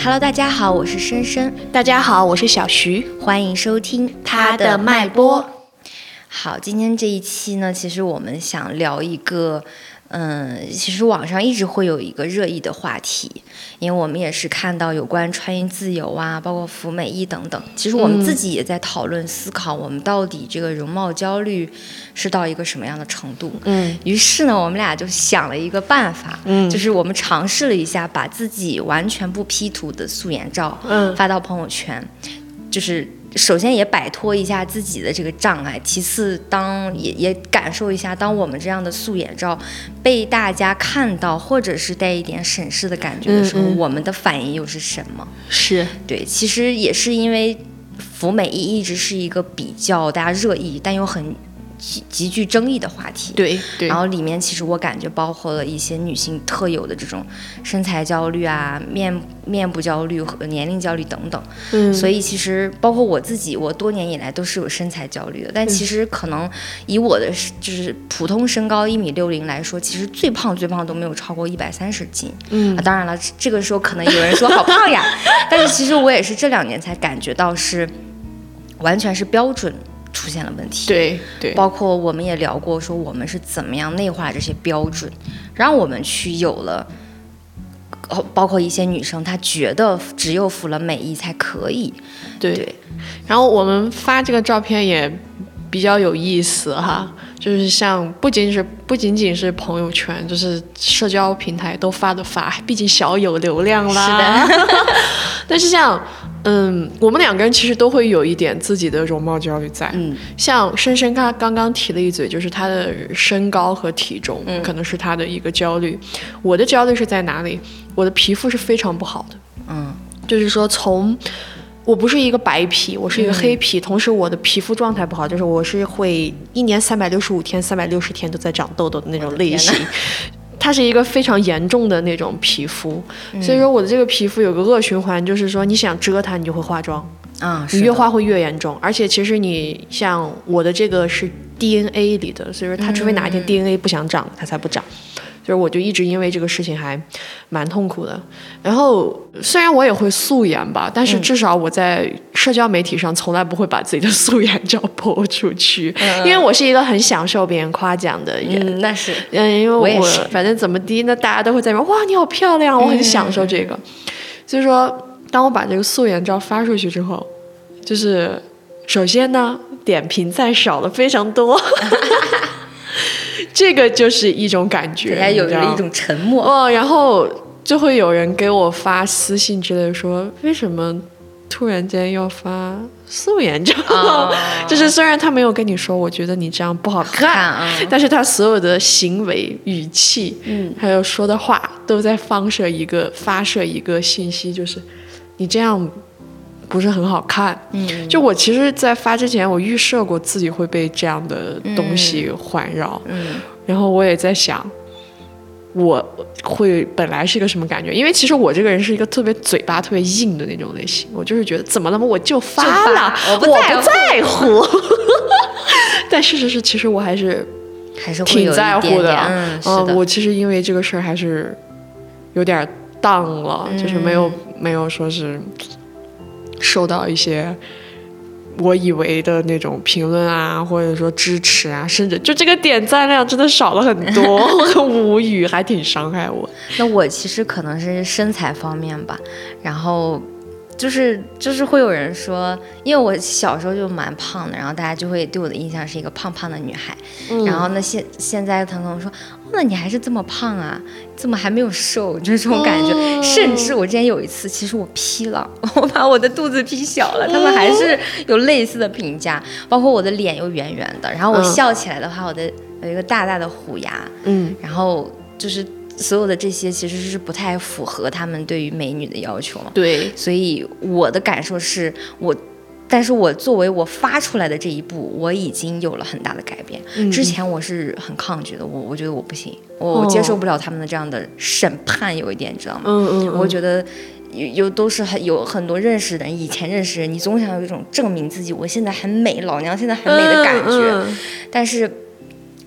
Hello，大家好，我是深深，大家好，我是小徐，欢迎收听他的脉搏。好，今天这一期呢，其实我们想聊一个。嗯，其实网上一直会有一个热议的话题，因为我们也是看到有关穿衣自由啊，包括服美役等等。其实我们自己也在讨论思考，我们到底这个容貌焦虑是到一个什么样的程度？嗯。于是呢，我们俩就想了一个办法，嗯，就是我们尝试了一下，把自己完全不 P 图的素颜照，嗯，发到朋友圈，就是。首先也摆脱一下自己的这个障碍，其次当也也感受一下，当我们这样的素颜照被大家看到，或者是带一点审视的感觉的时候，我们的反应又是什么？是对，其实也是因为服美役一直是一个比较大家热议，但又很。极极具争议的话题，对，然后里面其实我感觉包括了一些女性特有的这种身材焦虑啊、面面部焦虑和年龄焦虑等等。嗯，所以其实包括我自己，我多年以来都是有身材焦虑的。但其实可能以我的就是普通身高一米六零来说，其实最胖最胖都没有超过一百三十斤。嗯，当然了，这个时候可能有人说好胖呀，但是其实我也是这两年才感觉到是完全是标准。出现了问题，对对，包括我们也聊过，说我们是怎么样内化这些标准，让我们去有了，包括一些女生她觉得只有服了美役才可以，对。然后我们发这个照片也比较有意思哈，就是像不仅是不仅仅是朋友圈，就是社交平台都发的发，毕竟小有流量啦。是的，但是像。嗯，我们两个人其实都会有一点自己的容貌焦虑在。嗯，像深深他刚刚提了一嘴，就是他的身高和体重，可能是他的一个焦虑。我的焦虑是在哪里？我的皮肤是非常不好的。嗯，就是说从我不是一个白皮，我是一个黑皮，同时我的皮肤状态不好，就是我是会一年三百六十五天、三百六十天都在长痘痘的那种类型。它是一个非常严重的那种皮肤，所以说我的这个皮肤有个恶循环，就是说你想遮它，你就会化妆啊，你越化会越严重。而且其实你像我的这个是 DNA 里的，所以说它除非哪一天 DNA 不想长，它才不长。就是我就一直因为这个事情还蛮痛苦的，然后虽然我也会素颜吧，但是至少我在社交媒体上从来不会把自己的素颜照播出去，因为我是一个很享受别人夸奖的人。那是，嗯，因为我反正怎么滴，那大家都会在说哇你好漂亮，我很享受这个。所以说，当我把这个素颜照发出去之后，就是首先呢，点评赞少了非常多。这个就是一种感觉，大家有一种沉默哦，然后就会有人给我发私信之类说，为什么突然间要发素颜照？就是虽然他没有跟你说，我觉得你这样不好看，但是他所有的行为、语气，嗯，还有说的话，都在放射一个发射一个信息，就是你这样。不是很好看，嗯，就我其实，在发之前，我预设过自己会被这样的东西环绕，嗯，然后我也在想，我会本来是一个什么感觉？因为其实我这个人是一个特别嘴巴特别硬的那种类型，我就是觉得怎么了嘛，我就发了，我不在乎。但事实是，其实我还是还是挺在乎的，嗯，我其实因为这个事儿还是有点荡了，就是没有没有说是。受到一些我以为的那种评论啊，或者说支持啊，甚至就这个点赞量真的少了很多，我 很无语，还挺伤害我。那我其实可能是身材方面吧，然后。就是就是会有人说，因为我小时候就蛮胖的，然后大家就会对我的印象是一个胖胖的女孩。然后呢，现现在腾腾说，那你还是这么胖啊？怎么还没有瘦？就是这种感觉。甚至我之前有一次，其实我 P 了，我把我的肚子 P 小了，他们还是有类似的评价。包括我的脸又圆圆的，然后我笑起来的话，我的有一个大大的虎牙。嗯，然后就是。所有的这些其实是不太符合他们对于美女的要求对，所以我的感受是我，但是我作为我发出来的这一步，我已经有了很大的改变。之前我是很抗拒的，我我觉得我不行，我接受不了他们的这样的审判，有一点你知道吗？嗯嗯，我觉得有有都是很有很多认识的人，以前认识人，你总想有一种证明自己，我现在很美，老娘现在很美的感觉。但是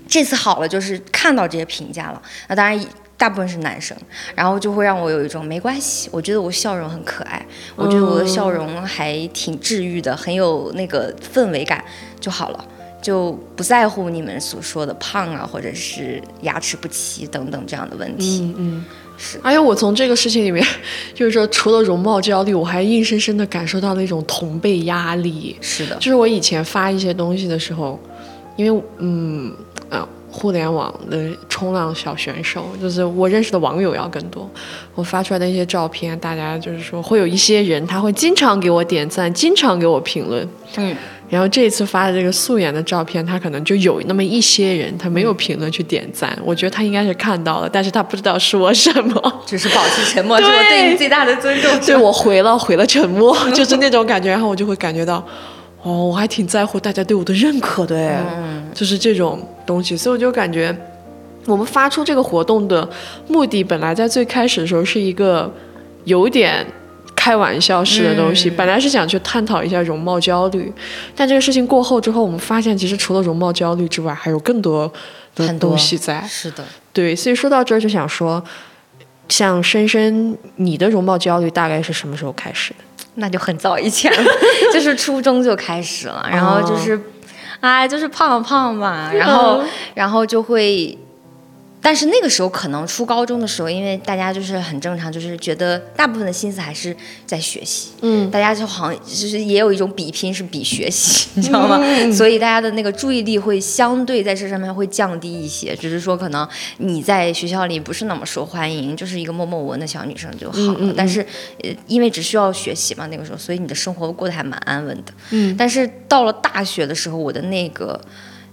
这次好了，就是看到这些评价了，那当然。大部分是男生，然后就会让我有一种没关系，我觉得我笑容很可爱，我觉得我的笑容还挺治愈的，很有那个氛围感就好了。就不在乎你们所说的胖啊，或者是牙齿不齐等等这样的问题。嗯嗯，是。而且我从这个事情里面，就是说，除了容貌焦虑，我还硬生生的感受到了一种同辈压力。是的，就是我以前发一些东西的时候，因为嗯啊，互联网的冲浪小选手，就是我认识的网友要更多。我发出来的一些照片，大家就是说会有一些人，他会经常给我点赞，经常给我评论。嗯。然后这一次发的这个素颜的照片，他可能就有那么一些人，他没有评论去点赞。我觉得他应该是看到了，但是他不知道说什么，只是保持沉默，是我对你最大的尊重。对我回了回了沉默，就是那种感觉。然后我就会感觉到，哦，我还挺在乎大家对我的认可的，哎，就是这种东西。所以我就感觉，我们发出这个活动的目的，本来在最开始的时候是一个有点。开玩笑式的东西，本来是想去探讨一下容貌焦虑，但这个事情过后之后，我们发现其实除了容貌焦虑之外，还有更多的东西在。是的，对，所以说到这儿就想说，像深深，你的容貌焦虑大概是什么时候开始的？那就很早以前了，就是初中就开始了，然后就是，哎，就是胖胖嘛，然后然后就会。但是那个时候可能初高中的时候，因为大家就是很正常，就是觉得大部分的心思还是在学习，嗯，大家就好像就是也有一种比拼是比学习，你知道吗？所以大家的那个注意力会相对在这上面会降低一些，只是说可能你在学校里不是那么受欢迎，就是一个默默无闻的小女生就好了。但是呃，因为只需要学习嘛，那个时候，所以你的生活过得还蛮安稳的。嗯，但是到了大学的时候，我的那个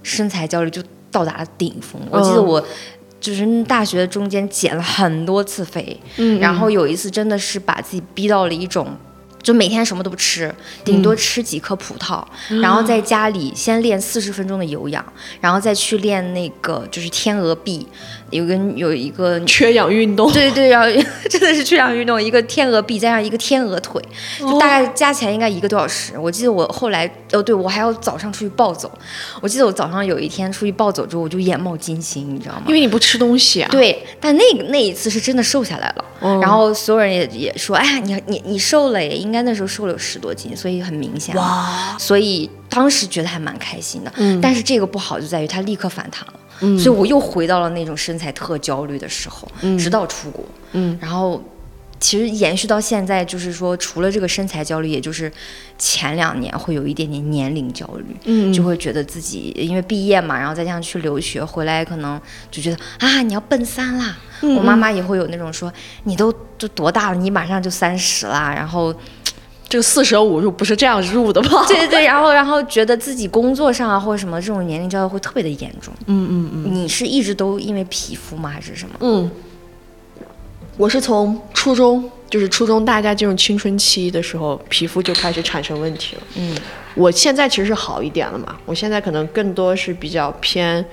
身材焦虑就到达了顶峰。我记得我。就是大学中间减了很多次肥，然后有一次真的是把自己逼到了一种。就每天什么都不吃，顶多吃几颗葡萄，然后在家里先练四十分钟的有氧，然后再去练那个就是天鹅臂，有个有一个缺氧运动。对对，然后 真的是缺氧运动，一个天鹅臂加上一个天鹅腿，就大概加起来应该一个多小时。我记得我后来哦，对我还要早上出去暴走。我记得我早上有一天出去暴走之后，我就眼冒金星，你知道吗？因为你不吃东西啊。对，但那个那一次是真的瘦下来了，然后所有人也也说，哎呀，你你你瘦了耶，应该。那时候瘦了有十多斤，所以很明显。哇！所以当时觉得还蛮开心的。嗯。但是这个不好就在于它立刻反弹了。嗯。所以我又回到了那种身材特焦虑的时候。嗯。直到出国。嗯。然后，其实延续到现在，就是说，除了这个身材焦虑，也就是前两年会有一点点年龄焦虑。嗯。就会觉得自己因为毕业嘛，然后再加上去留学回来，可能就觉得啊，你要奔三啦。我妈妈也会有那种说，你都都多大了，你马上就三十啦，然后。这个四舍五入不是这样入的吧？对对对，然后然后觉得自己工作上啊或者什么这种年龄焦虑会特别的严重。嗯嗯嗯。你是一直都因为皮肤吗还是什么？嗯，我是从初中，就是初中大家进入青春期的时候，皮肤就开始产生问题了。嗯，我现在其实是好一点了嘛，我现在可能更多是比较偏。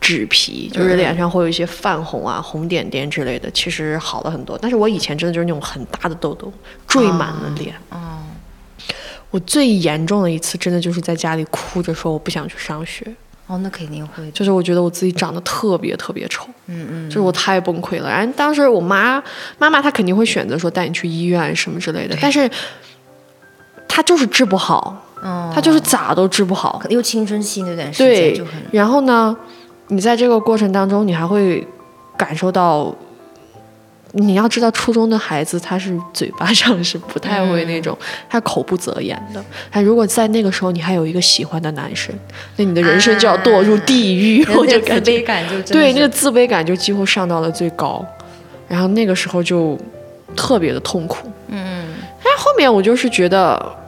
纸皮就是脸上会有一些泛红啊、红点点之类的，其实好了很多。但是我以前真的就是那种很大的痘痘，缀满了脸。哦，我最严重的一次，真的就是在家里哭着说我不想去上学。哦，那肯定会。就是我觉得我自己长得特别特别丑。嗯嗯。就是我太崩溃了。然后当时我妈妈妈她肯定会选择说带你去医院什么之类的，但是她就是治不好。哦。她就是咋都治不好。又青春期那段时间就很。然后呢？你在这个过程当中，你还会感受到，你要知道，初中的孩子他是嘴巴上是不太会那种，他口不择言的。他如果在那个时候你还有一个喜欢的男生，那你的人生就要堕入地狱。我就感觉，对那个自卑感就几乎上到了最高，然后那个时候就特别的痛苦。嗯，但后面我就是觉得。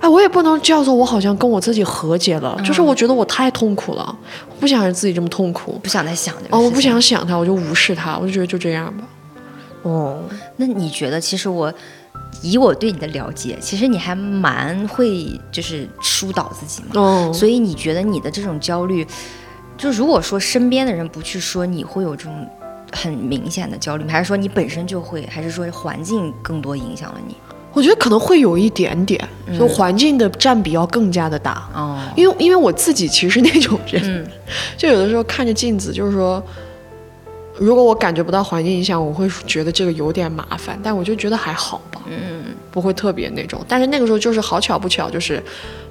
哎，我也不能叫做我好像跟我自己和解了，就是我觉得我太痛苦了，我不想让自己这么痛苦，不想再想哦，我不想想他，我就无视他，我就觉得就这样吧。哦，那你觉得，其实我以我对你的了解，其实你还蛮会就是疏导自己嘛。哦，所以你觉得你的这种焦虑，就如果说身边的人不去说，你会有这种很明显的焦虑吗？还是说你本身就会？还是说环境更多影响了你？我觉得可能会有一点点，就环境的占比要更加的大。哦，因为因为我自己其实那种人，就有的时候看着镜子，就是说，如果我感觉不到环境影响，我会觉得这个有点麻烦，但我就觉得还好吧，嗯，不会特别那种。但是那个时候就是好巧不巧，就是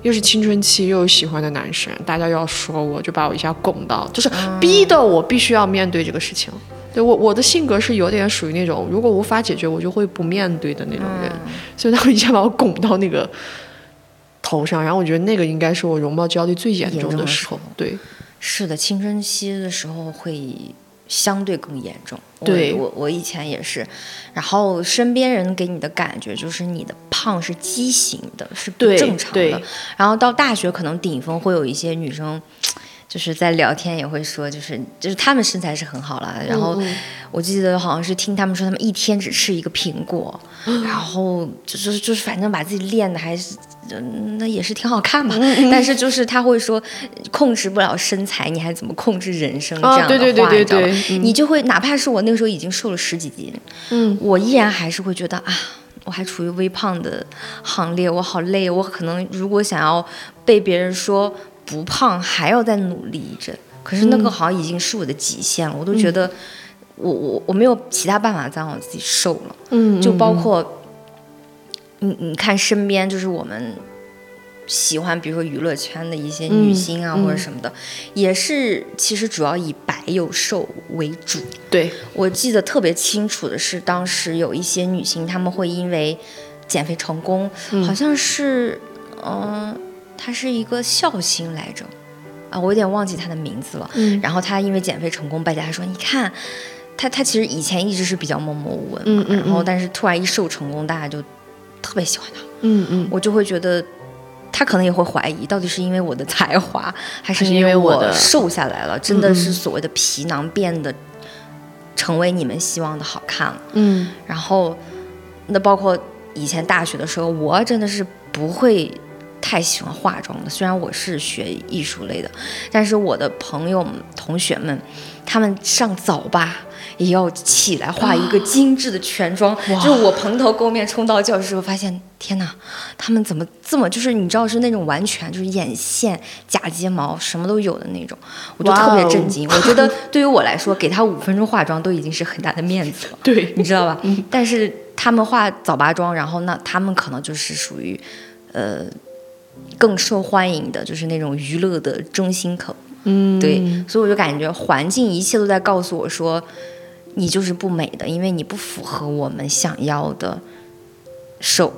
又是青春期，又有喜欢的男生，大家又要说我，就把我一下拱到，就是逼的我必须要面对这个事情。对我我的性格是有点属于那种，如果无法解决，我就会不面对的那种人，所以他们一下把我拱到那个头上，然后我觉得那个应该是我容貌焦虑最严重的时候。对，是的，青春期的时候会相对更严重。对我我以前也是，然后身边人给你的感觉就是你的胖是畸形的，是不正常的。然后到大学可能顶峰会有一些女生。就是在聊天也会说，就是就是他们身材是很好了，然后我记得好像是听他们说，他们一天只吃一个苹果，然后就是就是反正把自己练的还是，那也是挺好看吧。但是就是他会说，控制不了身材，你还怎么控制人生？这样的话，你知道吗？你就会哪怕是我那个时候已经瘦了十几斤，嗯，我依然还是会觉得啊，我还处于微胖的行列，我好累，我可能如果想要被别人说。不胖还要再努力一阵，可是那个好像已经是我的极限了，我都觉得我我我没有其他办法再让我自己瘦了。嗯，就包括你你看身边就是我们喜欢，比如说娱乐圈的一些女星啊或者什么的，也是其实主要以白又瘦为主。对我记得特别清楚的是，当时有一些女星她们会因为减肥成功，好像是嗯。他是一个笑星来着，啊，我有点忘记他的名字了。嗯，然后他因为减肥成功，败家说你看，他他其实以前一直是比较默默无闻嘛，然后但是突然一瘦成功，大家就特别喜欢他。嗯嗯，我就会觉得他可能也会怀疑，到底是因为我的才华，还是因为我瘦下来了，真的是所谓的皮囊变得成为你们希望的好看了。嗯，然后那包括以前大学的时候，我真的是不会。太喜欢化妆了，虽然我是学艺术类的，但是我的朋友们、同学们，他们上早八也要起来化一个精致的全妆。就是我蓬头垢面冲到教室，我发现天哪，他们怎么这么就是你知道是那种完全就是眼线、假睫毛什么都有的那种，我就特别震惊。我觉得对于我来说，给他五分钟化妆都已经是很大的面子了，对，你知道吧？但是他们化早八妆，然后那他们可能就是属于，呃。更受欢迎的就是那种娱乐的中心口，嗯，对，所以我就感觉环境一切都在告诉我说，你就是不美的，因为你不符合我们想要的瘦，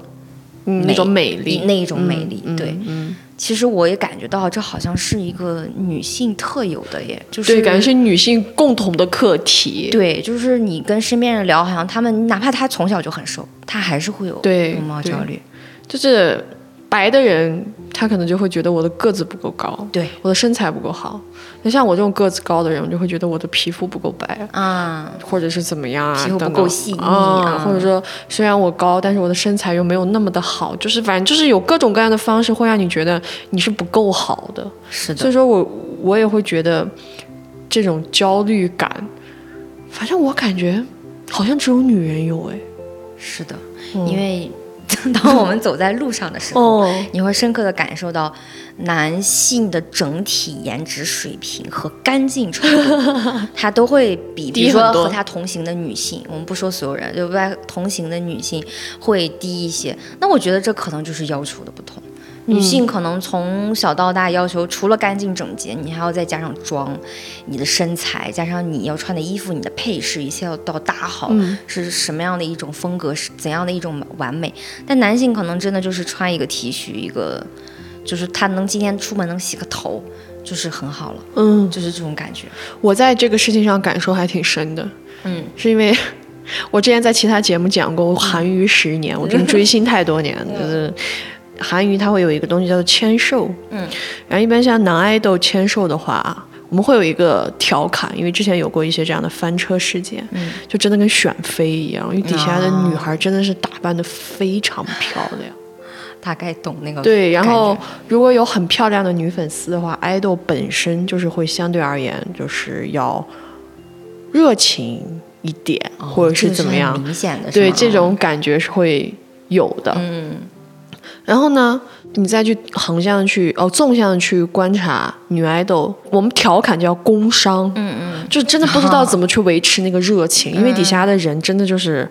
那种美丽，那一种美丽，对，嗯，其实我也感觉到这好像是一个女性特有的耶，就是对，感觉是女性共同的课题，对，就是你跟身边人聊，好像他们哪怕他从小就很瘦，他还是会有容貌焦虑，就是。白的人，他可能就会觉得我的个子不够高，对，我的身材不够好。那像我这种个子高的人，我就会觉得我的皮肤不够白啊，或者是怎么样啊，皮肤不够细腻啊，或者说虽然我高，但是我的身材又没有那么的好，就是反正就是有各种各样的方式会让你觉得你是不够好的。是的，所以说我我也会觉得这种焦虑感，反正我感觉好像只有女人有哎。是的，因为。当我们走在路上的时候，你会深刻的感受到男性的整体颜值水平和干净程度，他都会比，比如说和他同行的女性，我们不说所有人，就外同行的女性会低一些。那我觉得这可能就是要求的不同。女性可能从小到大要求，除了干净整洁，你还要再加上妆，你的身材，加上你要穿的衣服，你的配饰，一切要到搭好，是什么样的一种风格，是怎样的一种完美。但男性可能真的就是穿一个 T 恤，一个就是他能今天出门能洗个头，就是很好了，嗯，就是这种感觉。我在这个事情上感受还挺深的，嗯，是因为我之前在其他节目讲过，我韩娱十年，我真 追星太多年，就是。韩娱它会有一个东西叫做签售，嗯，然后一般像男爱豆签售的话，我们会有一个调侃，因为之前有过一些这样的翻车事件，嗯，就真的跟选妃一样，因为底下的女孩真的是打扮的非常漂亮，大概懂那个对。然后如果有很漂亮的女粉丝的话，爱豆本身就是会相对而言就是要热情一点，或者是怎么样，明显的对这种感觉是会有的，嗯。然后呢，你再去横向去哦，纵向去观察女 idol，，我们调侃叫工伤，嗯嗯，就真的不知道怎么去维持那个热情，因为底下的人真的就是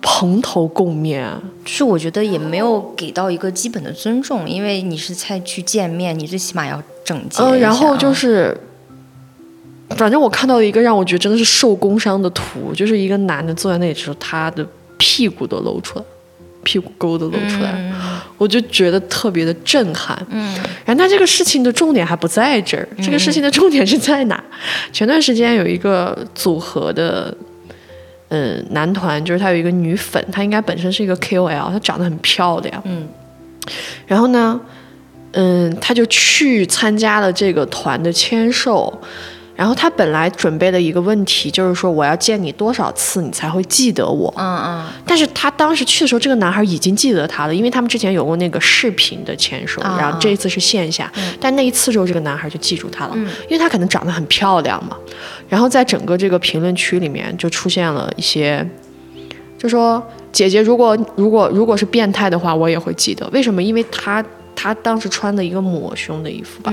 蓬头垢面。就是我觉得也没有给到一个基本的尊重，因为你是才去见面，你最起码要整洁。嗯，然后就是，反正我看到一个让我觉得真的是受工伤的图，就是一个男的坐在那里的时候，他的屁股都露出来，屁股沟都露出来，我就觉得特别的震撼。嗯然后他这个事情的重点还不在这儿，这个事情的重点是在哪？前段时间有一个组合的，嗯，男团，就是他有一个女粉，她应该本身是一个 KOL，她长得很漂亮，嗯然后呢，嗯，他就去参加了这个团的签售。然后他本来准备了一个问题，就是说我要见你多少次你才会记得我？嗯嗯但是他当时去的时候，这个男孩已经记得他了，因为他们之前有过那个视频的签售，啊然后这一次是线下。但那一次之后，这个男孩就记住他了，嗯因为他可能长得很漂亮嘛。然后在整个这个评论区里面，就出现了一些，就说姐姐如果如果如果是变态的话，我也会记得。为什么？因为他他当时穿的一个抹胸的衣服吧，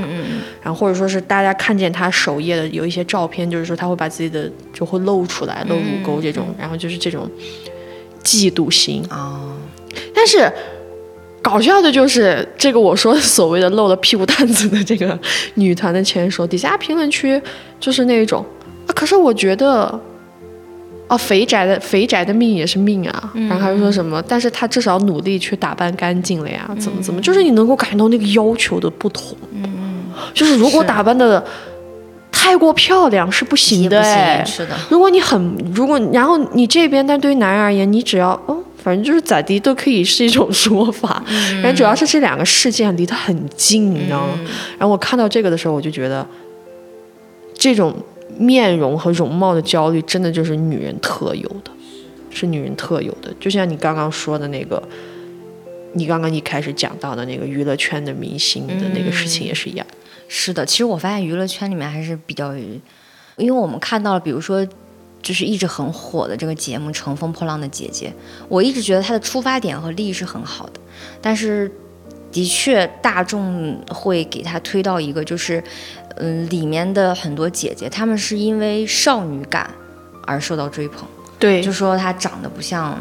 然后或者说是大家看见他首页的有一些照片，就是说他会把自己的就会露出来，露乳沟这种，然后就是这种嫉妒心。啊哦，但是搞笑的就是这个我说的所谓的露了屁股蛋子的这个女团的签售，底下评论区就是那种啊，可是我觉得。哦，肥宅的肥宅的命也是命啊，然后还说什么？但是他至少努力去打扮干净了呀，怎么怎么？就是你能够感觉到那个要求的不同。嗯就是如果打扮的太过漂亮是不行的哎行，。是的，如果你很，如果然后你这边，但对于男人而言，你只要哦，反正就是咋地都可以是一种 说法。然后主要是这两个事件离得很近，你知道吗？然后我看到这个的时候，我就觉得这种面容和容貌的焦虑，真的就是女人特有的，是女人特有的。就像你刚刚说的那个。你刚刚一开始讲到的那个娱乐圈的明星的那个事情也是一样，是的。其实我发现娱乐圈里面还是比较，因为我们看到了，比如说。就是一直很火的这个节目《乘风破浪的姐姐》，我一直觉得它的出发点和利益是很好的，但是的确大众会给它推到一个就是，嗯，里面的很多姐姐她们是因为少女感而受到追捧，对，就说她长得不像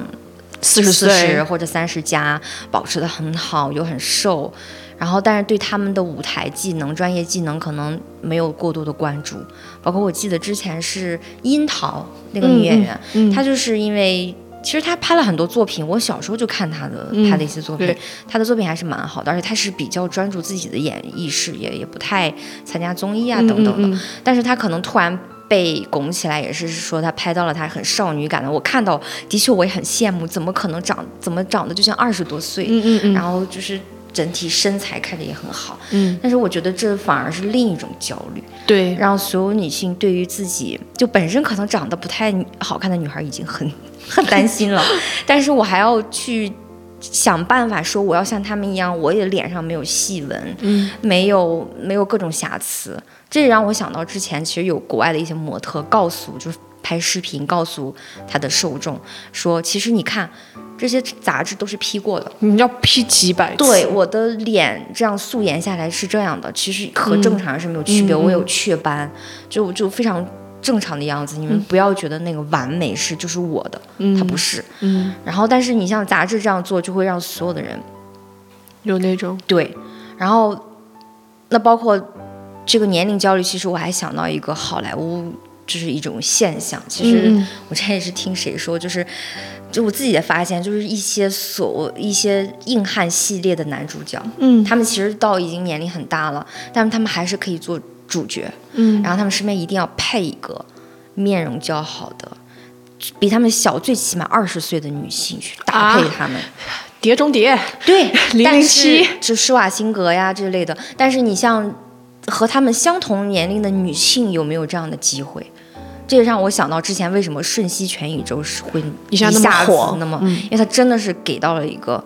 四十四十岁，或者三十加，保持的很好，又很瘦，然后但是对他们的舞台技能、专业技能可能没有过多的关注。包括我记得之前是樱桃那个女演员，嗯她就是因为。其实他拍了很多作品，我小时候就看他的、拍的一些作品对，她的作品还是蛮好的，而且他是比较专注自己的演艺事业，也不太参加综艺啊嗯等等的。嗯嗯但是他可能突然被拱起来，也是说他拍到了他很少女感的。我看到，的确我也很羡慕，怎么可能长怎么长得就像二十多岁，嗯嗯嗯然后就是整体身材看着也很好。嗯，但是我觉得这反而是另一种焦虑，对，让所有女性对于自己就本身可能长得不太好看的女孩已经很 很担心了，但是我还要去。想办法说我要像她们一样，我也脸上没有细纹，嗯，没有没有各种瑕疵，这也让我想到之前其实有国外的一些模特告诉，就是拍视频告诉他的受众说，其实你看这些杂志都是 P 过的，你要 P 几百次，对，我的脸这样素颜下来是这样的，其实和正常人是没有区别，嗯我有雀斑，就就非常正常的样子。你们不要觉得那个完美是就是我的，它不是。嗯，然后，但是你像杂志这样做，就会让所有的人有那种，对，然后那包括这个年龄焦虑，其实我还想到一个好莱坞。就是一种现象，其实我之前也是听谁说，就是就我自己的发现，就是一些所一些硬汉系列的男主角，嗯他们其实到已经年龄很大了，但是他们还是可以做主角。嗯然后他们身边一定要配一个面容较好的，比他们小最起码二十岁的女性去搭配啊他们。碟中谍，对，零零七就施瓦辛格呀之类的。但是你像和他们相同年龄的女性，有没有这样的机会？这也让我想到之前为什么《瞬息全宇宙》是会一下那么子火那么，嗯因为它真的是给到了一个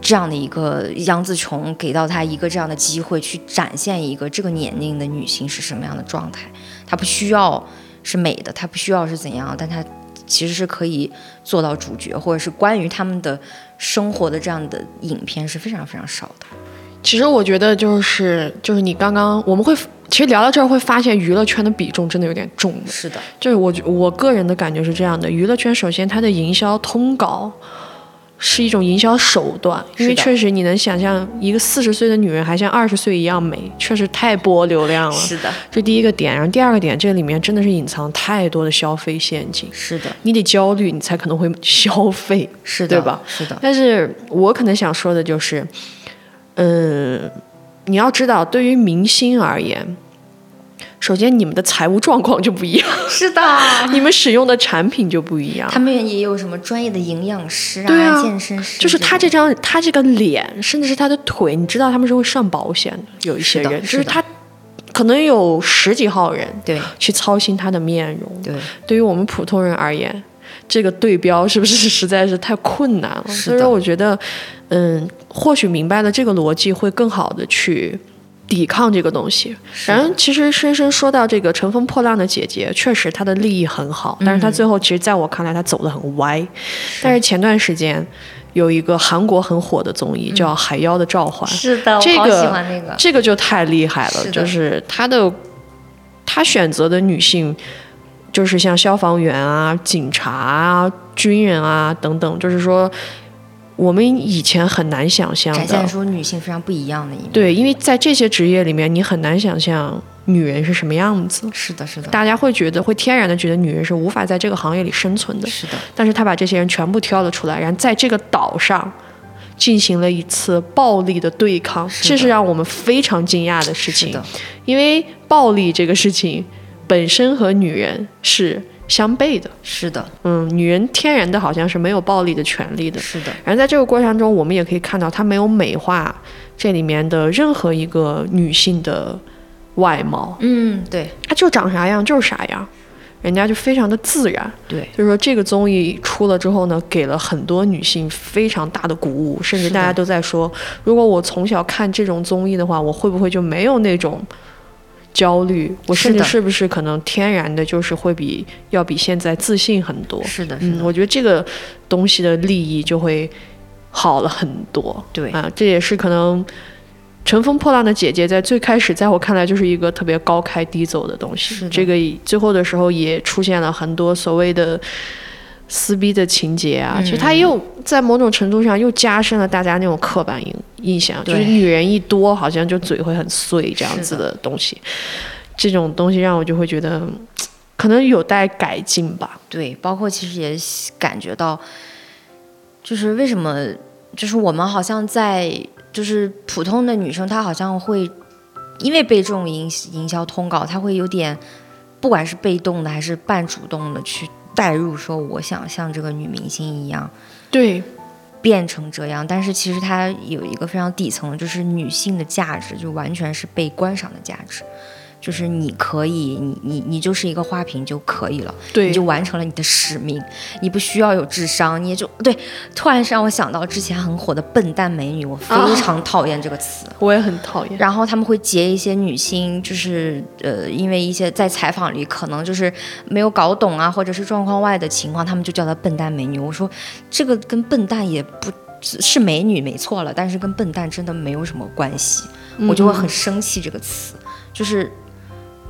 这样的一个杨紫琼，给到她一个这样的机会，去展现一个这个年龄的女性是什么样的状态。她不需要是美的，她不需要是怎样，但她其实是可以做到主角，或者是关于他们的生活的这样的影片是非常非常少的。其实我觉得就是就是你刚刚我们会其实聊到这儿会发现娱乐圈的比重真的有点重。是的，就是我我个人的感觉是这样的，娱乐圈首先它的营销通稿是一种营销手段，因为确实你能想象一个四十岁的女人还像二十岁一样美，确实太播流量了。是的，这第一个点，然后第二个点，这里面真的是隐藏太多的消费陷阱，是的，你得焦虑，你才可能会消费。是的，对吧？是的，但是我可能想说的就是，嗯，你要知道，对于明星而言，首先你们的财务状况就不一样，是的。你们使用的产品就不一样。他们也有什么专业的营养师对啊健身师，就是他这张，他这个脸，甚至是他的腿，你知道他们是会上保险的。有一些人，是就是他可能有十几号人对去操心他的面容。对对于我们普通人而言，这个对标是不是 实在是太困难了？所以说，我觉得，嗯，或许明白了这个逻辑，会更好的去抵抗这个东西。然后，其实深深说到这个《乘风破浪的姐姐》，确实她的利益很好，但是她最后其实在我看来，她走得很歪。但是前段时间有一个韩国很火的综艺叫《海妖的召唤》，是的，这我好喜个欢那个，这个就太厉害了，是就是她的她选择的女性，就是像消防员啊、警察啊、军人啊等等，就是说我们以前很难想象展现。出女性非常不一样的一面。对，因为在这些职业里面，你很难想象女人是什么样子。是的，是的，大家会觉得，会天然的觉得女人是无法在这个行业里生存的。是的，但是他把这些人全部挑了出来，然后在这个岛上进行了一次暴力的对抗，是的这是让我们非常惊讶的事情。是的，因为暴力这个事情本身和女人是相悖的，是的，嗯，女人天然的好像是没有暴力的权利的。是的，然后在这个过程中，我们也可以看到，她没有美化这里面的任何一个女性的外貌，嗯，对。她就长啥样就是啥样，人家就非常的自然。对，就是说，这个综艺出了之后呢，给了很多女性非常大的鼓舞，甚至大家都在说，如果我从小看这种综艺的话，我会不会就没有那种焦虑？我甚至是不是可能天然的就是会比要比现在自信很多？是的，是嗯，的，我觉得这个东西的利益就会好了很多。对，啊，这也是可能。乘风破浪的姐姐在最开始，在我看来就是一个特别高开低走的东西。是这个最后的时候也出现了很多所谓的撕逼的情节啊，其实它又在某种程度上又加深了大家那种刻板印印象，就是女人一多好像就嘴会很碎这样子的的东西。这种东西让我就会觉得，可能有待改进吧。对，包括其实也感觉到，就是为什么，就是我们好像在，就是普通的女生，她好像会因为被这种营营销通稿，她会有点，不管是被动的还是半主动的去代入，说我想像这个女明星一样对，变成这样，但是其实它有一个非常底层的，就是女性的价值，就完全是被观赏的价值。就是你可以，你你你就是一个花瓶就可以了，对你就完成了你的使命，你不需要有智商，你也就对。突然让我想到之前很火的“笨蛋美女”，我非常讨厌这个词。我也很讨厌。然后他们会截一些女星，就是呃，因为一些在采访里可能就是没有搞懂啊，或者是状况外的情况，他们就叫她笨蛋美女。我说这个跟笨蛋也不是美女没错了，但是跟笨蛋真的没有什么关系，我就会很生气这个词，就是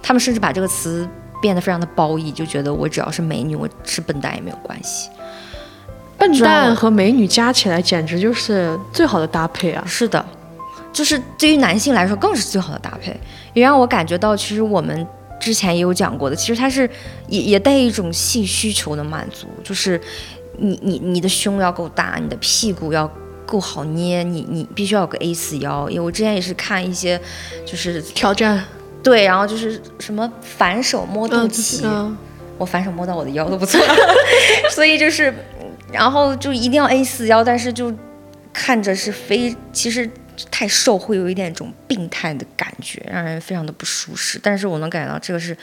他们甚至把这个词变得非常的褒义，就觉得我只要是美女，我是笨蛋也没有关系。笨蛋和美女加起来简直就是最好的搭配啊！是的，就是对于男性来说更是最好的搭配，也让我感觉到，其实我们之前也有讲过的，其实它是也也带一种性需求的满足，就是你你你的胸要够大，你的屁股要。够好捏，你你必须要有个 A 四腰，因为我之前也是看一些，就是挑战，对，然后就是什么反手摸肚嗯脐，嗯，我反手摸到我的腰都不错，所以就是，然后就一定要 A 四腰，但是就看着是非，其实太瘦会有一点种病态的感觉，让人非常的不舒适。但是我能感觉到这个是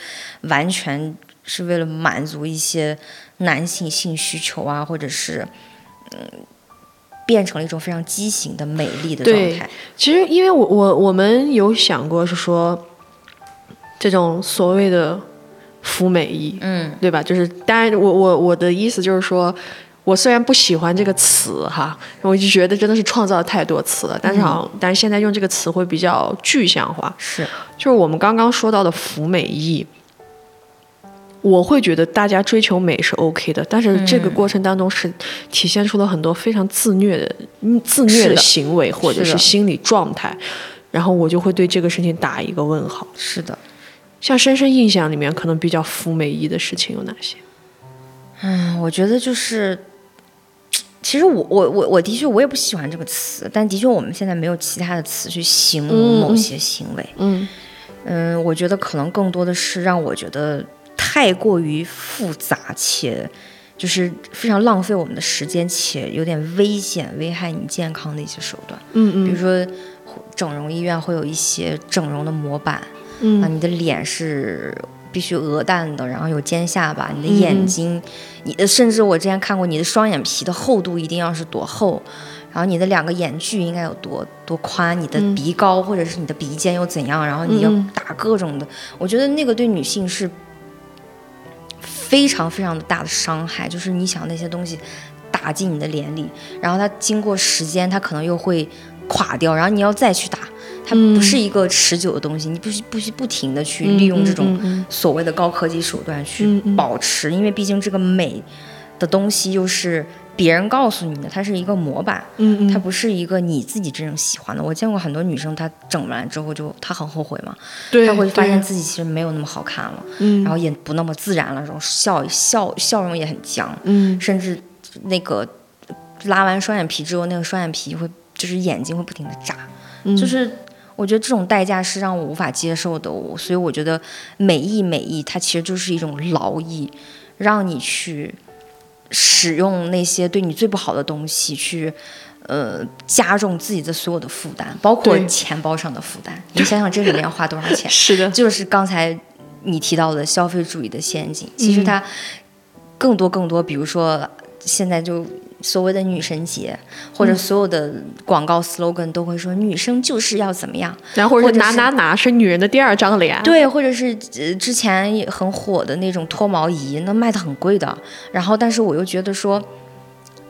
完全是为了满足一些男性性需求啊，或者是嗯，变成了一种非常畸形的美丽的状态。其实因为我我我们有想过是说，这种所谓的服美役，嗯，对吧？就是当然我我我的意思就是说，我虽然不喜欢这个词哈，我就觉得真的是创造了太多词了，但是好，但是现在用这个词会比较具象化，是，就是我们刚刚说到的服美役。我会觉得大家追求美是 OK 的，但是这个过程当中是体现出了很多非常自虐的、自虐的行为或者是心理状态，然后我就会对这个事情打一个问号。是的，像深深印象里面可能比较服美役的事情有哪些？嗯，我觉得就是，其实我我我我的确我也不喜欢这个词，但的确我们现在没有其他的词去形容某些行为。嗯嗯，我觉得可能更多的是让我觉得。太过于复杂且就是非常浪费我们的时间，且有点危险、危害你健康的一些手段。嗯嗯，比如说整容医院会有一些整容的模板，啊，你的脸是必须鹅蛋的，然后有尖下巴，你的眼睛，你的甚至我之前看过你的双眼皮的厚度一定要是多厚，然后你的两个眼距应该有多多宽，你的鼻高或者是你的鼻尖又怎样，然后你要打各种的，我觉得那个对女性是。非常非常的大的伤害，就是你想那些东西打进你的脸里，然后它经过时间，它可能又会垮掉，然后你要再去打，它不是一个持久的东西，你不需不需不停的去利用这种所谓的高科技手段去保持，因为毕竟这个美的东西又是。别人告诉你的，它是一个模板，嗯它不是一个你自己真正喜欢的。我见过很多女生，她整完之后就她很后悔嘛，她会发现自己其实没有那么好看了，嗯，然后也不那么自然了，然后笑笑笑容也很僵，嗯，甚至那个拉完双眼皮之后，那个双眼皮会就是眼睛会不停的眨，就是我觉得这种代价是让我无法接受的，我所以我觉得美意美意它其实就是一种劳役，让你去。使用那些对你最不好的东西去，呃，加重自己的所有的负担，包括钱包上的负担。你想想这里面要花多少钱？是的，就是刚才你提到的消费主义的陷阱。其实它更多更多，比如说现在就。所谓的女神节，或者所有的广告 slogan 都会说女生就是要怎么样，然后或者哪哪哪是女人的第二张脸，对，或者是呃之前也很火的那种脱毛仪，那卖的很贵的。然后，但是我又觉得说，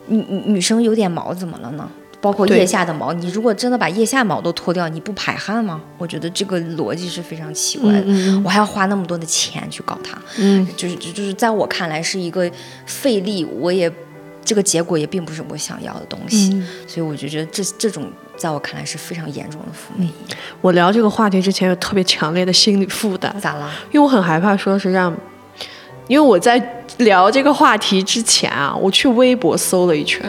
女女生有点毛怎么了呢？包括腋下的毛，你如果真的把腋下毛都脱掉，你不排汗吗？我觉得这个逻辑是非常奇怪的。我还要花那么多的钱去搞它，嗯，就是就是在我看来是一个费力，我也。这个结果也并不是我想要的东西，所以我就觉得这这种在我看来是非常严重的负面。我聊这个话题之前有特别强烈的心理负担，咋了？因为我很害怕说是让，因为我在聊这个话题之前啊，我去微博搜了一圈，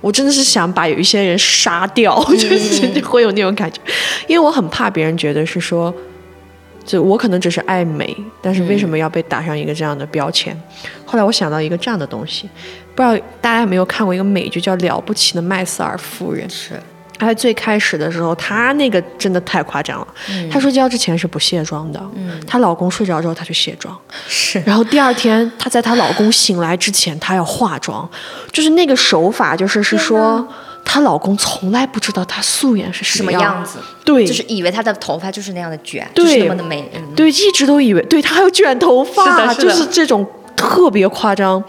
我真的是想把有一些人杀掉，就是会有那种感觉，因为我很怕别人觉得是说。就我可能只是爱美，但是为什么要被打上一个这样的标签？后来我想到一个这样的东西，不知道大家有没有看过一个美剧叫《了不起的麦瑟尔夫人》？是。她最开始的时候，她那个真的太夸张了。她睡觉之前是不卸妆的。嗯。她老公睡着之后，她去卸妆。是。然后第二天，她在她老公醒来之前，她要化妆，就是那个手法，就是是说。她老公从来不知道她素颜是什么样子，对，就是以为她的头发就是那样的卷，就是那么的美，对，一直都以为，对她还有卷头发，就是这种特别夸张。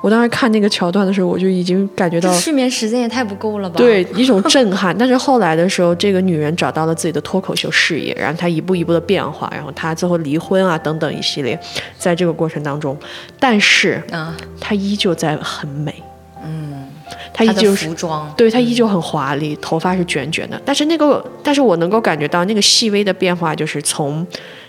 我当时看那个桥段的时候，我就已经感觉到睡眠时间也太不够了吧？对，一种震撼。但是后来的时候，这个女人找到了自己的脱口秀事业，然后她一步一步的变化，然后她最后离婚啊等等一系列，在这个过程当中，但是啊，她依旧在很美，嗯。她依旧是服装，对她依旧很华丽，头发是卷卷的。但是那个，但是我能够感觉到那个细微的变化，就是从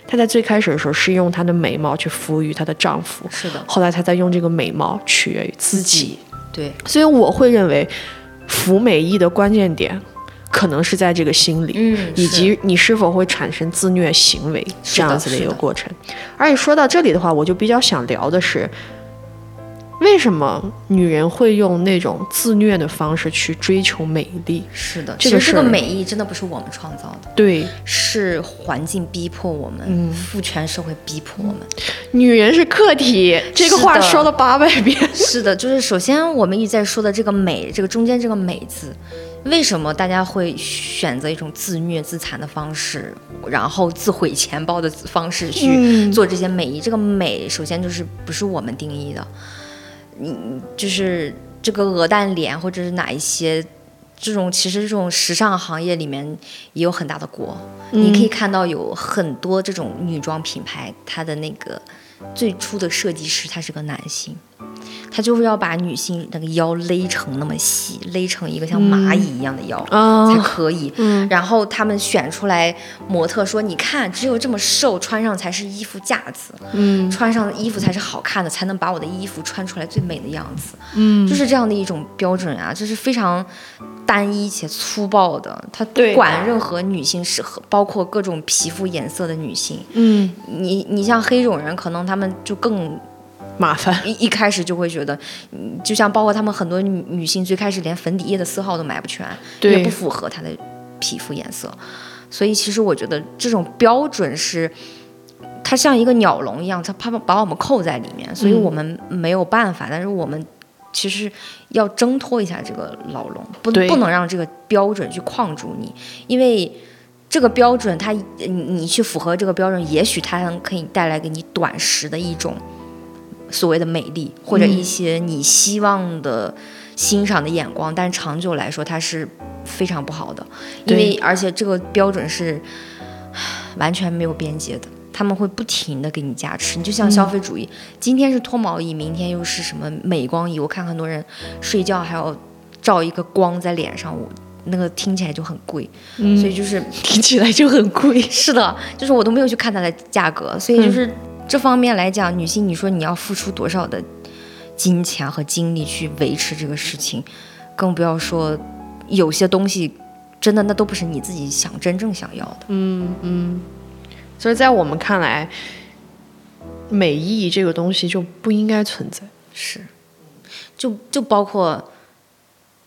她在最开始的时候是用她的美貌去服务于她的丈夫，是的。后来她在用这个美貌取悦于自己，对。所以我会认为，服美意的关键点可能是在这个心理，嗯，以及你是否会产生自虐行为这样子的一个过程。而且说到这里的话，我就比较想聊的是。为什么女人会用那种自虐的方式去追求美丽？是的，其实这个美意真的不是我们创造的，对，是环境逼迫我们，父权社会逼迫我们。女人是客体，这个话说了八百遍。是的，就是首先我们一直在说的这个美，这个中间这个美字，为什么大家会选择一种自虐自残的方式，然后自毁钱包的方式去做这些美意？这个美首先就是不是我们定义的。你就是这个鹅蛋脸或者是哪一些。这种其实这种时尚行业里面也有很大的锅，你可以看到有很多这种女装品牌，它的那个最初的设计师他是个男性。他就是要把女性那个腰勒成那么细，勒成一个像蚂蚁一样的腰才可以。然后他们选出来模特说：“你看，只有这么瘦，穿上才是衣服架子。嗯，穿上衣服才是好看的，才能把我的衣服穿出来最美的样子。嗯，就是这样的一种标准啊，就是非常单一且粗暴的。他不管任何女性适合，包括各种皮肤颜色的女性。嗯，你你像黑种人，可能他们就更。麻烦一一开始就会觉得，就像包括他们很多女女性最开始连粉底液的色号都买不全，也不符合她的皮肤颜色，所以其实我觉得这种标准是，它像一个鸟笼一样，它怕把我们扣在里面，所以我们没有办法。但是我们其实要挣脱一下这个牢笼，不不能让这个标准去框住你，因为这个标准它你你去符合这个标准，也许它可以带来给你短时的一种。所谓的美丽，或者一些你希望的欣赏的眼光，但长久来说，它是非常不好的，因为而且这个标准是 完全没有边界的，他们会不停的给你加持。你就像消费主义，今天是脱毛仪，明天又是什么美光仪？我看很多人睡觉还要照一个光在脸上，我那个听起来就很贵，所以就是 听起来就很贵。是的，就是我都没有去看它的价格，所以就是。这方面来讲，女性，你说你要付出多少的金钱和精力去维持这个事情，更不要说有些东西，真的那都不是你自己想真正想要的。嗯嗯，所以在我们看来，美意这个东西就不应该存在。是，就就包括，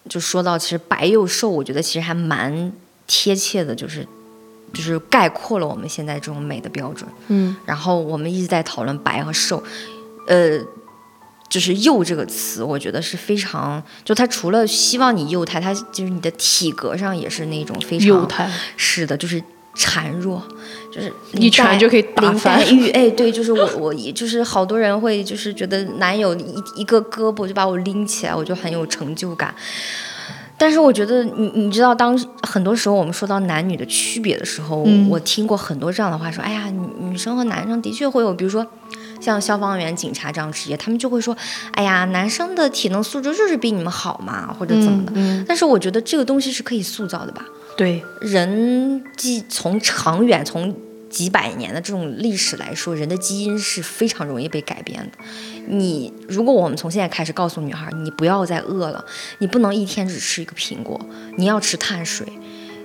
就说到其实白又瘦，我觉得其实还蛮贴切的，就是。就是概括了我们现在这种美的标准，嗯，然后我们一直在讨论白和瘦，呃，就是幼这个词，我觉得是非常，就它除了希望你幼态，它就是你的体格上也是那种非常幼态，是的，就是孱弱，就是一拳就可以打翻玉，哎，对，就是我我就是好多人会就是觉得男友一一个胳膊就把我拎起来，我就很有成就感。但是我觉得，你你知道，当很多时候我们说到男女的区别的时候，我听过很多这样的话，说，哎呀，女女生和男生的确会有，比如说像消防员、警察这样职业，他们就会说，哎呀，男生的体能素质就是比你们好嘛，或者怎么的。但是我觉得这个东西是可以塑造的吧？对，人既从长远从。几百年的这种历史来说，人的基因是非常容易被改变的。你如果我们从现在开始告诉女孩，你不要再饿了，你不能一天只吃一个苹果，你要吃碳水，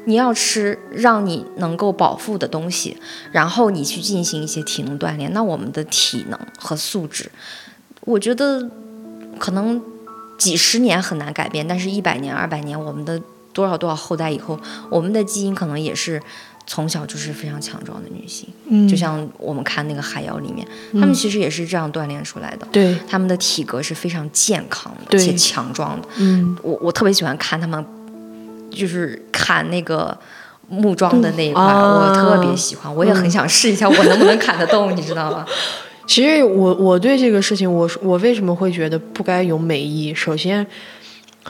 你要吃让你能够饱腹的东西，然后你去进行一些体能锻炼，那我们的体能和素质，我觉得可能几十年很难改变，但是一百年、二百年，我们的多少多少后代以后，我们的基因可能也是。从小就是非常强壮的女性，嗯，就像我们看那个海妖里面，她们其实也是这样锻炼出来的，对，她们的体格是非常健康的且强壮的，嗯，我我特别喜欢看他们，就是砍那个木桩的那一块，我特别喜欢，我也很想试一下，我能不能砍得动，你知道吗？其实我我对这个事情，我我为什么会觉得不该有美意？首先。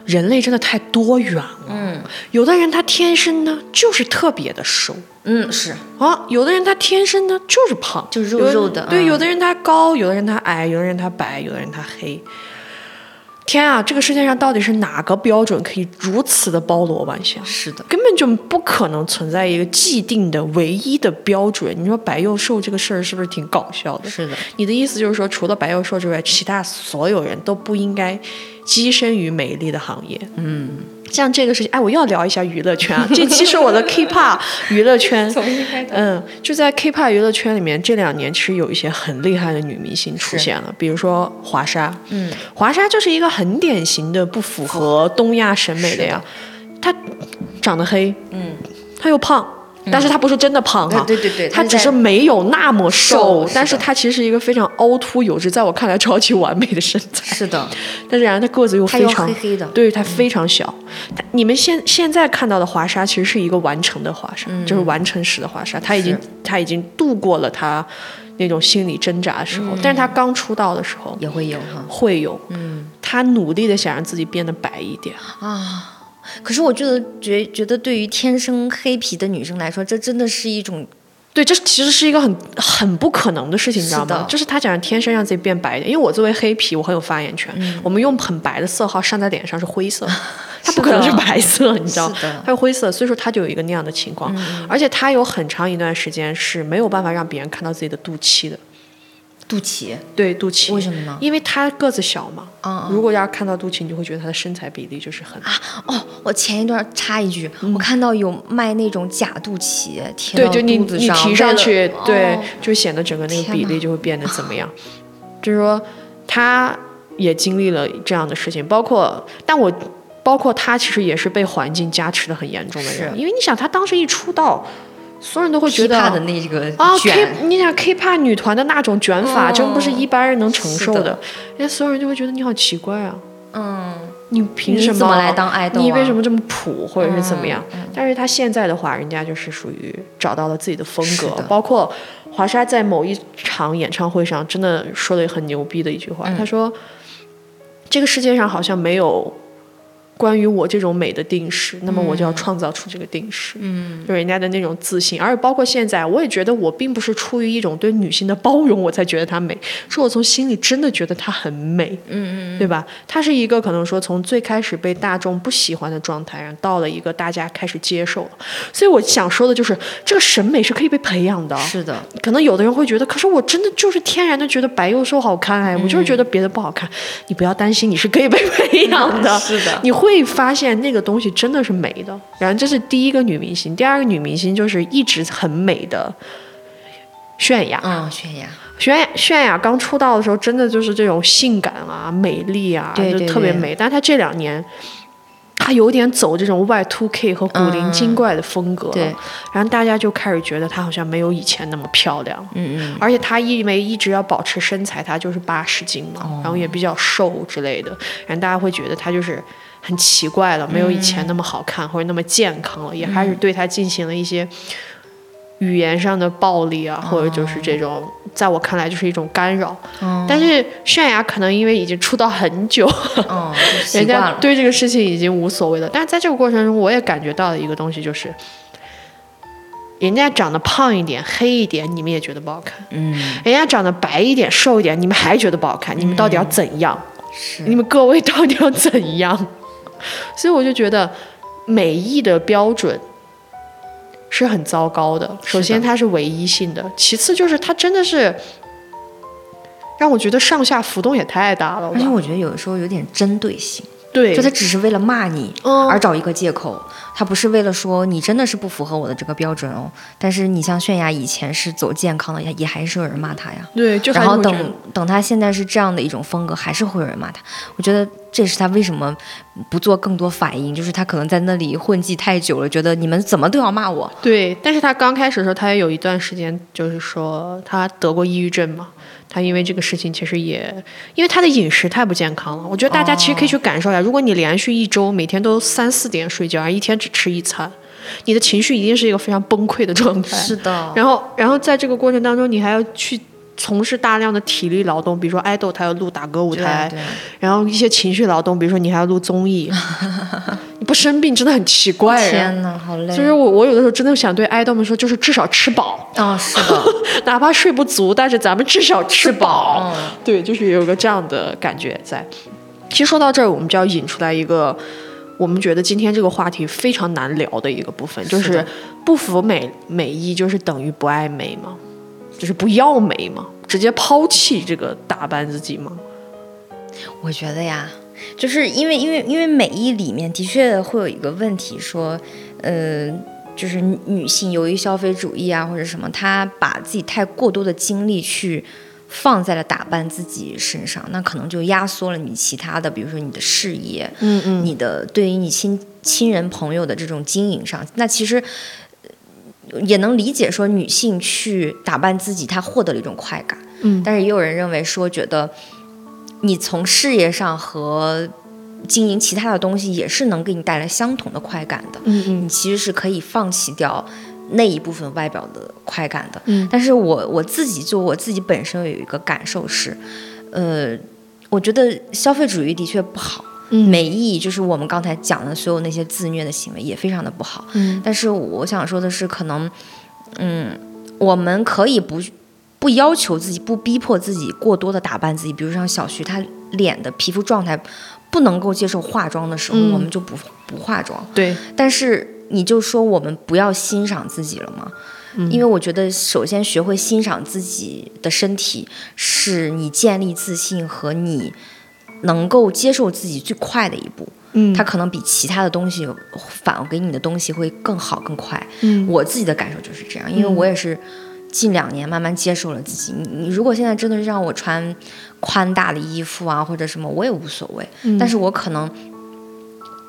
人类真的太多元了，嗯，有的人他天生呢就是特别的瘦，嗯，是。啊，有的人他天生呢就是胖，就肉肉的，对，有的人他高，有的人他矮，有的人他白，有的人他黑。天啊，这个世界上到底是哪个标准可以如此的包罗万象？是的，根本就不可能存在一个既定的唯一的标准。你说白幼瘦这个事儿是不是挺搞笑的？是的，你的意思就是说，除了白幼瘦之外，其他所有人都不应该跻身于美丽的行业？嗯。像这个事情，哎，我要聊一下娱乐圈啊！这期是我的 K-pop 娱乐圈。从一开头，嗯，就在 K-pop 娱乐圈里面，这两年其实有一些很厉害的女明星出现了，比如说华莎。嗯，华莎就是一个很典型的不符合东亚审美的呀。她长得黑，嗯，她又胖，但是他不是真的胖哈，对对对，他只是没有那么瘦，但是他其实是一个非常凹凸有致，在我看来超级完美的身材。是的，但是然后他个子又非常黑黑的，对他非常小。你们现现在看到的华沙其实是一个完成的华沙，就是完成时的华沙，他已经他已经度过了他。那种心理挣扎的时候，但是他刚出道的时候也会有哈，会有，嗯，他努力的想让自己变得白一点啊。可是我觉得觉觉得对于天生黑皮的女生来说，这真的是一种。对，这其实是一个很很不可能的事情，你知道吗？就是他想天生让自己变白一点，因为我作为黑皮，我很有发言权。我们用很白的色号上在脸上是灰色，它不可能是白色，你知道？它是灰色，所以说它就有一个那样的情况，而且它有很长一段时间是没有办法让别人看到自己的肚脐的。肚脐对肚脐，为什么呢？因为他个子小嘛。嗯。如果要看到肚脐，你就会觉得他的身材比例就是很啊哦。我前一段插一句，我看到有卖那种假肚脐贴到肚子上，你提上去，对，就显得整个那个比例就会变得怎么样？就是说，他也经历了这样的事情，包括，但我包括他其实也是被环境加持的很严重的人，因为你想，他当时一出道。所有人都会觉得的那个啊，K，你想 K-pop 女团的那种卷法，真不是一般人能承受的。人家所有人就会觉得你好奇怪啊，嗯，你凭什么？怎么来当爱豆？你为什么这么普，或者是怎么样？但是他现在的话，人家就是属于找到了自己的风格。包括华莎在某一场演唱会上，真的说了很牛逼的一句话，他说：“这个世界上好像没有。”关于我这种美的定式，那么我就要创造出这个定式，嗯，就人家的那种自信，而且包括现在，我也觉得我并不是出于一种对女性的包容，我才觉得她美，是我从心里真的觉得她很美，嗯嗯，对吧？她是一个可能说从最开始被大众不喜欢的状态，然后到了一个大家开始接受了，所以我想说的就是，这个审美是可以被培养的，是的。可能有的人会觉得，可是我真的就是天然的觉得白幼瘦好看哎，我就是觉得别的不好看，你不要担心，你是可以被培养的，是的，你。会发现那个东西真的是美的。然后这是第一个女明星，第二个女明星就是一直很美的泫雅。嗯，泫雅，泫雅，泫雅刚出道的时候，真的就是这种性感啊、美丽啊，就特别美。但她这两年，她有点走这种 Y two K 和古灵精怪的风格。对。然后大家就开始觉得她好像没有以前那么漂亮。嗯嗯。而且她因为一直要保持身材，她就是八十斤嘛，然后也比较瘦之类的，然后大家会觉得她就是。很奇怪了，没有以前那么好看或者那么健康了，也开始对他进行了一些语言上的暴力啊，或者就是这种，在我看来就是一种干扰。但是泫雅可能因为已经出道很久，人家对这个事情已经无所谓了。但是在这个过程中，我也感觉到了一个东西，就是人家长得胖一点、黑一点，你们也觉得不好看；嗯，人家长得白一点、瘦一点，你们还觉得不好看。你们到底要怎样？是你们各位到底要怎样？所以我就觉得，美意的标准是很糟糕的。首先，它是唯一性的；其次，就是它真的是让我觉得上下浮动也太大了。而且，我觉得有的时候有点针对性。对，就他只是为了骂你而找一个借口，他不是为了说你真的是不符合我的这个标准哦。但是你像泫雅以前是走健康的，也也还是有人骂他呀。对，就然后等等他现在是这样的一种风格，还是会有人骂他。我觉得这是他为什么不做更多反应，就是他可能在那里混迹太久了，觉得你们怎么都要骂我。对，但是他刚开始的时候，他也有一段时间，就是说他得过抑郁症嘛。他因为这个事情，其实也因为他的饮食太不健康了。我觉得大家其实可以去感受一下，如果你连续一周每天都三四点睡觉，而一天只吃一餐，你的情绪一定是一个非常崩溃的状态。是的。然后，然后在这个过程当中，你还要去。从事大量的体力劳动，比如说爱豆，他要录打歌舞台，然后一些情绪劳动，比如说你还要录综艺，你不生病真的很奇怪。天哪，好累！就是我我有的时候真的想对爱豆们说，就是至少吃饱。啊，是的，哪怕睡不足，但是咱们至少吃饱。对，就是有个这样的感觉在。其实说到这儿，我们就要引出来一个我们觉得今天这个话题非常难聊的一个部分，就是不服美美意，就是等于不爱美吗？就是不要美吗？直接抛弃这个打扮自己吗？我觉得呀，就是因为因为因为美意里面的确会有一个问题，说，嗯，就是女性由于消费主义啊或者什么，她把自己太过多的精力去放在了打扮自己身上，那可能就压缩了你其他的，比如说你的事业，嗯嗯，你的对于你亲亲人朋友的这种经营上，那其实。也能理解说女性去打扮自己，她获得了一种快感。嗯，但是也有人认为说，觉得你从事业上和经营其他的东西也是能给你带来相同的快感的。嗯嗯你其实是可以放弃掉那一部分外表的快感的。嗯但是我我自己就我自己本身有一个感受是，呃，我觉得消费主义的确不好。嗯美意就是我们刚才讲的所有那些自虐的行为也非常的不好。嗯但是我想说的是，可能，嗯，我们可以不不要求自己，不逼迫自己过多的打扮自己。比如像小徐，他脸的皮肤状态不能够接受化妆的时候，嗯我们就不不化妆。对，但是你就说我们不要欣赏自己了吗？因为我觉得，首先学会欣赏自己的身体，是你建立自信和你能够接受自己最快的一步。嗯它可能比其他的东西反给你的东西会更好更快。嗯我自己的感受就是这样，因为我也是近两年慢慢接受了自己。你你如果现在真的是让我穿宽大的衣服啊或者什么，我也无所谓。嗯但是我可能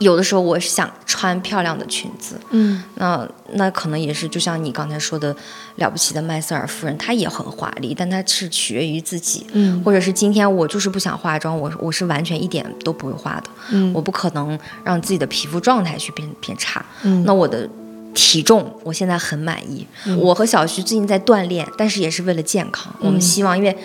有的时候我是想穿漂亮的裙子，嗯那那可能也是就像你刚才说的，了不起的麦瑟尔夫人，她也很华丽，但她是取决于自己。嗯或者是今天我就是不想化妆，我我是完全一点都不会化的，嗯我不可能让自己的皮肤状态去变变差。嗯那我的体重我现在很满意，我和小徐最近在锻炼，但是也是为了健康。我们希望，因为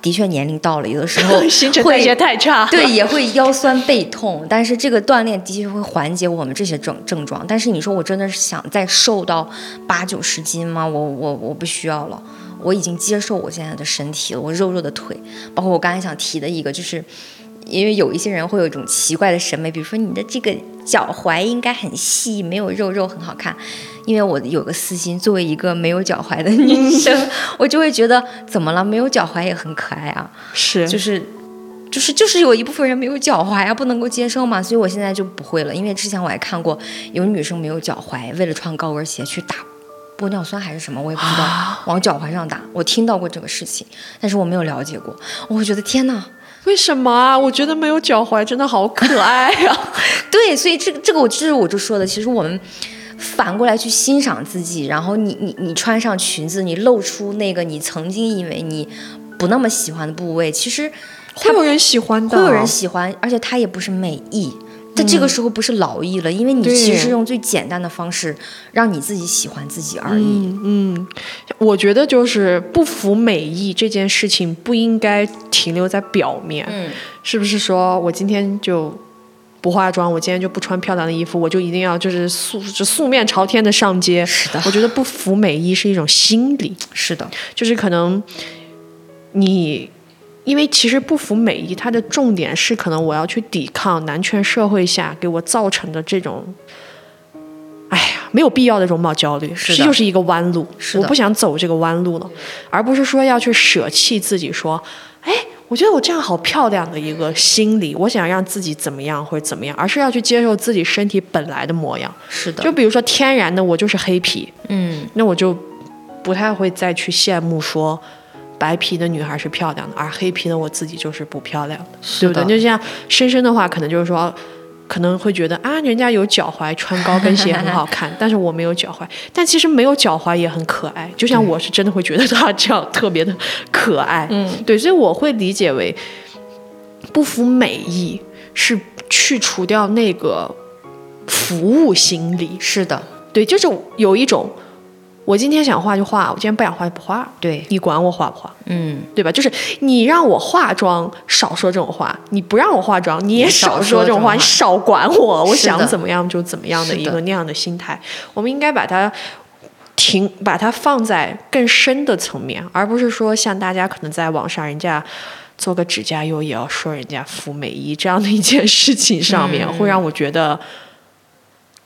的确年龄到了，有的时候 新陈代谢太差。对，也会腰酸背痛，但是这个锻炼的确会缓解我们这些症症状。但是你说我真的是想再瘦到八九十斤吗？我我我不需要了，我已经接受我现在的身体了，我肉肉的腿，包括我刚才想提的一个就是。因为有一些人会有一种奇怪的审美，比如说你的这个脚踝应该很细，没有肉肉很好看。因为我有个私心，作为一个没有脚踝的女生，我就会觉得怎么了？没有脚踝也很可爱啊。是就是就是就是有一部分人没有脚踝啊，不能够接受嘛，所以我现在就不会了。因为之前我还看过有女生没有脚踝，为了穿高跟鞋去打玻尿酸还是什么，我也不知道，往脚踝上打。我听到过这个事情，但是我没有了解过。我会觉得天哪，为什么啊？我觉得没有脚踝真的好可爱啊呀、对，所以这个这个我就是我就说的，其实我们。反过来去欣赏自己，然后你你你穿上裙子，你露出那个你曾经以为你不那么喜欢的部位，其实会有人喜欢的，会有人喜欢，而且它也不是美意，在这个时候不是劳役了，因为你其实是用最简单的方式让你自己喜欢自己而已。嗯，我觉得就是不服美意这件事情不应该停留在表面，嗯，是不是说我今天就不化妆，我今天就不穿漂亮的衣服，我就一定要就是素就素面朝天的上街？是的我觉得不服美意是一种心理，是的，就是可能你。因为其实不服美意，它的重点是可能我要去抵抗男权社会下给我造成的这种，哎呀，没有必要的容貌焦虑，是这就是一个弯路。是的我不想走这个弯路了，而不是说要去舍弃自己，说，哎，我觉得我这样好漂亮的一个心理，我想让自己怎么样或者怎么样，而是要去接受自己身体本来的模样。是的，就比如说天然的我就是黑皮，嗯，那我就不太会再去羡慕说白皮的女孩是漂亮的，而黑皮的我自己就是不漂亮的，对不对？的就像深深的话，可能就是说。可能会觉得啊，人家有脚踝，穿高跟鞋很好看，但是我没有脚踝。但其实没有脚踝也很可爱，就像我是真的会觉得他这样特别的可爱。嗯，对，所以我会理解为不服美意是去除掉那个服务心理。是的，对，就是有一种，我今天想画就画，我今天不想画就不画，对，你管我画不画，嗯，对吧？就是你让我化妆，少说这种话；你不让我化妆，你也也少少说这种话，你少管我，我想怎么样就怎么样的一个那样的心态。我们应该把它。停，把它放在更深的层面，而不是说像大家可能在网上人家做个指甲油也要说人家服美意这样的一件事情上面，嗯。会让我觉得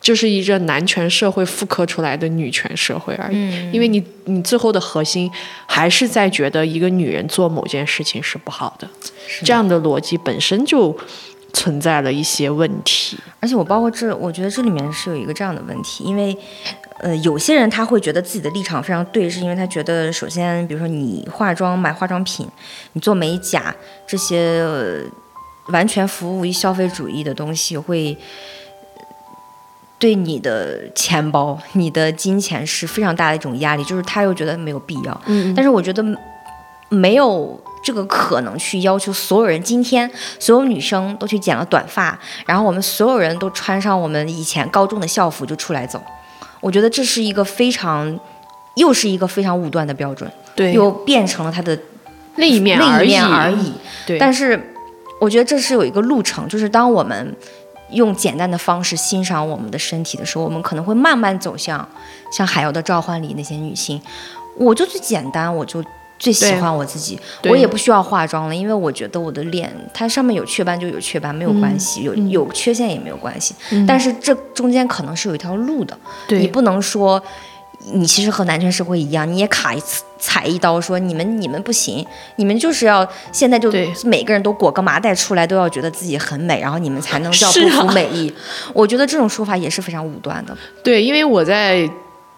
就是一个男权社会复刻出来的女权社会而已。嗯因为你你最后的核心还是在觉得一个女人做某件事情是不好的，这样的逻辑本身就存在了一些问题。而且我包括这，我觉得这里面是有一个这样的问题，因为，呃，有些人他会觉得自己的立场非常对，是因为他觉得，首先，比如说你化妆、买化妆品，你做美甲这些、呃完全服务于消费主义的东西，会对你的钱包、你的金钱是非常大的一种压力，就是他又觉得没有必要。嗯但是我觉得没有这个可能去要求所有人今天所有女生都去剪了短发，然后我们所有人都穿上我们以前高中的校服就出来走。我觉得这是一个非常，又是一个非常武断的标准，对，又变成了他的另一面另一而已面而已。对，但是我觉得这是有一个路程，就是当我们用简单的方式欣赏我们的身体的时候，我们可能会慢慢走向像《海妖的召唤》里那些女性，我就最简单，我就。最喜欢我自己，我也不需要化妆了，因为我觉得我的脸它上面有雀斑就有雀斑，没有关系，有有缺陷也没有关系。但是这中间可能是有一条路的，你不能说你其实和男权社会一样，你也卡一次踩一刀，说你们你们不行，你们就是要现在就每个人都裹个麻袋出来，都要觉得自己很美，然后你们才能叫不服美意。我觉得这种说法也是非常武断的。对，因为我在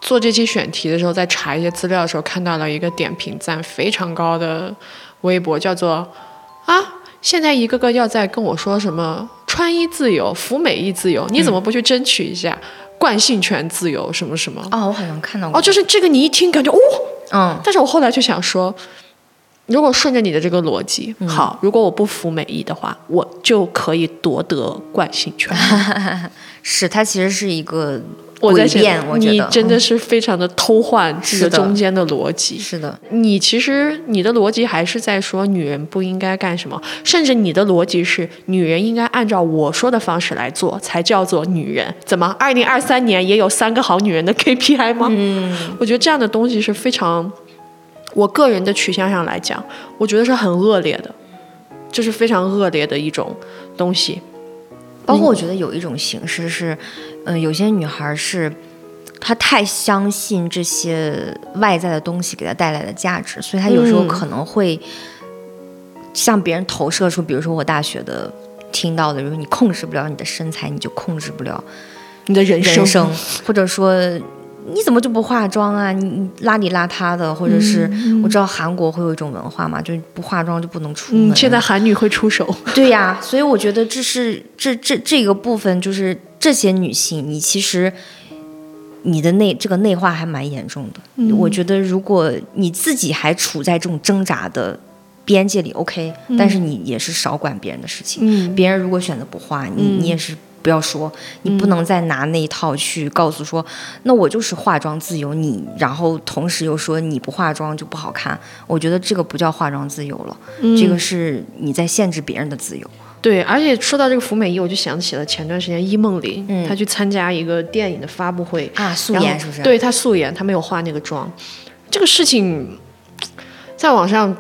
做这期选题的时候，在查一些资料的时候，看到了一个点评赞非常高的微博，叫做啊，现在一个个要在跟我说什么穿衣自由、服美意自由，你怎么不去争取一下惯性权自由什么什么？哦，我好像看到过。哦，就是这个你一听感觉哦，嗯，但是我后来就想说。如果顺着你的这个逻辑，好，如果我不服美意的话，我就可以夺得惯性权。是它其实是一个我在想，你真的嗯是非常的偷换这个是中间的逻辑。是的，你其实你的逻辑还是在说女人不应该干什么，甚至你的逻辑是女人应该按照我说的方式来做，才叫做女人。怎么？二零二三年也有三个好女人的 KPI 吗？嗯，我觉得这样的东西是非常，我个人的取向上来讲，我觉得是很恶劣的，这是非常恶劣的一种东西。包括我觉得有一种形式是，嗯、有些女孩是。她太相信这些外在的东西给她带来的价值，所以她有时候嗯可能会向别人投射出，比如说我大学的听到的，如果你控制不了你的身材，你就控制不了你的人生，人生，或者说你怎么就不化妆啊？你你邋里邋遢的，或者是、我知道韩国会有一种文化嘛，就是不化妆就不能出门。嗯，现在韩女会出手。对呀，所以我觉得这是这这这个部分，就是这些女性，你其实你的内这个内化还蛮严重的。嗯我觉得如果你自己还处在这种挣扎的边界里，OK，、但是你也是少管别人的事情。嗯别人如果选择不化，你、你也是不要说，你不能再拿那一套去告诉说，那我就是化妆自由，你然后同时又说你不化妆就不好看，我觉得这个不叫化妆自由了，这个是你在限制别人的自由。对，而且说到这个服美役，我就想起了前段时间伊梦玲，嗯她去参加一个电影的发布会，啊，素颜是不是？，对她素颜，她没有化那个妆。这个事情在网上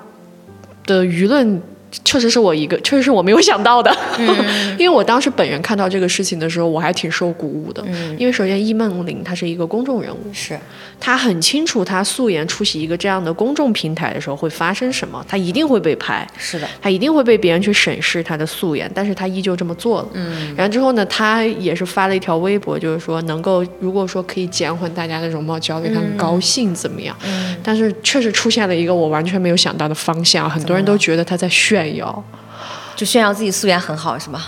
的舆论确实是我一个，确实是我没有想到的。因为我当时本人看到这个事情的时候，我还挺受鼓舞的。因为首先易梦玲她是一个公众人物，是她很清楚她素颜出席一个这样的公众平台的时候会发生什么，她一定会被拍。是的，她一定会被别人去审视她的素颜，但是她依旧这么做了。嗯，然后之后呢，她也是发了一条微博，就是说能够如果说可以减缓大家的容貌焦虑，他很高兴怎么样？嗯，但是确实出现了一个我完全没有想到的方向，很多人都觉得她在炫耀。就炫耀自己素颜很好是吗？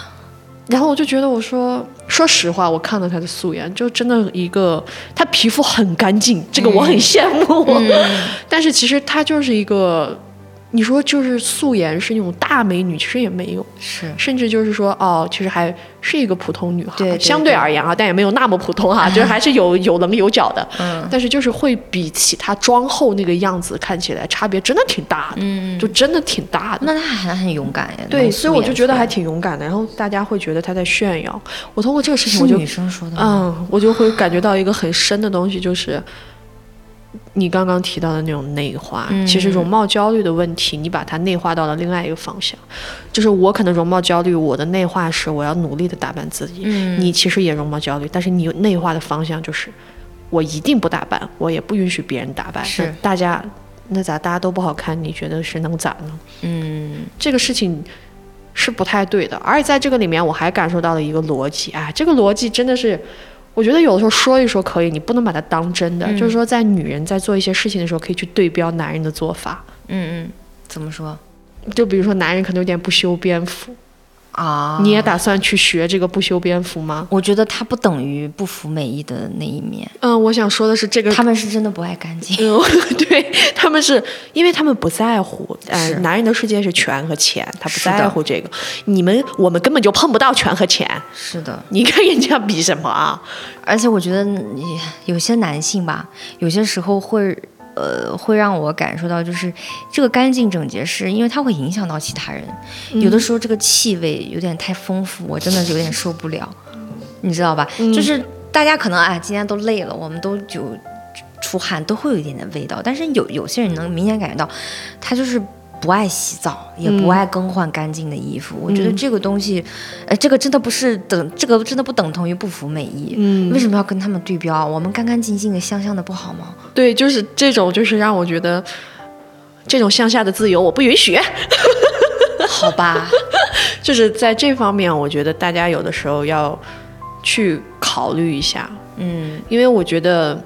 然后我就觉得，我说说实话，我看到她的素颜，就真的一个，她皮肤很干净，这个我很羡慕。但是其实她就是一个，你说就是素颜是那种大美女，其实也没有。是甚至就是说，哦，其实还是一个普通女孩，对对相对而言啊，但也没有那么普通哈、就是还是有有棱有角的，嗯，但是就是会比起她妆后那个样子看起来差别真的挺大的，嗯，就真的挺大的。那她还很勇敢呀。对，所以我就觉得还挺勇敢的。然后大家会觉得她在炫耀。我通过这个事情，我就是女生说的？嗯，我就会感觉到一个很深的东西，就是你刚刚提到的那种内化。嗯其实容貌焦虑的问题，你把它内化到了另外一个方向，就是我可能容貌焦虑，我的内化是我要努力的打扮自己。嗯你其实也容貌焦虑，但是你内化的方向就是我一定不打扮，我也不允许别人打扮。是大家那咋大家都不好看？你觉得是能咋呢？嗯这个事情是不太对的。而且在这个里面，我还感受到了一个逻辑，啊，这个逻辑真的是，我觉得有的时候说一说可以，你不能把它当真的。就是说，在女人在做一些事情的时候，可以去对标男人的做法。嗯嗯，怎么说？就比如说，男人可能有点不修边幅，啊，你也打算去学这个不修边幅吗？我觉得它不等于不服美意的那一面，嗯，我想说的是这个，他们是真的不爱干净。嗯，对他们是因为他们不在乎，呃，是男人的世界是权和钱，他不在乎这个。你们我们根本就碰不到权和钱，是的，你跟人家比什么啊？而且我觉得你有些男性吧，有些时候会。呃，会让我感受到，就是这个干净整洁，是因为它会影响到其他人。有的时候这个气味有点太丰富，我真的有点受不了，你知道吧？就是大家可能啊，今天都累了，我们都就出汗，都会有一点点味道。但是有有些人能明显感觉到，他就是不爱洗澡，也不爱更换干净的衣服。我觉得这个东西，呃，这个真的不是等，这个真的不等同于不服美意。嗯为什么要跟他们对标？我们干干净净的、香香的不好吗？对，就是这种，就是让我觉得这种向下的自由我不允许。好吧，就是在这方面，我觉得大家有的时候要去考虑一下，嗯，因为我觉得，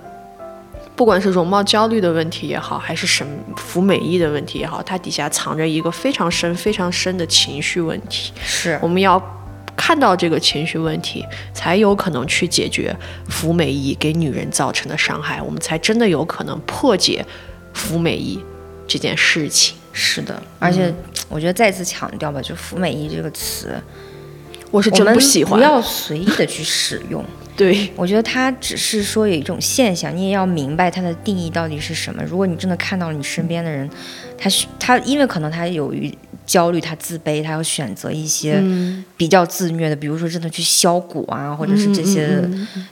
不管是容貌焦虑的问题也好，还是审服美意的问题也好，它底下藏着一个非常深、非常深的情绪问题。是我们要看到这个情绪问题，才有可能去解决服美意给女人造成的伤害，我们才真的有可能破解服美意这件事情。是的，而且我觉得再次强调吧，就“服美意”这个词，我是不喜欢。不要随意的去使用。对，我觉得它只是说有一种现象，你也要明白它的定义到底是什么。如果你真的看到了你身边的人，他是他，因为可能他有于焦虑，他自卑，他要选择一些比较自虐的，比如说真的去削骨啊，或者是这些，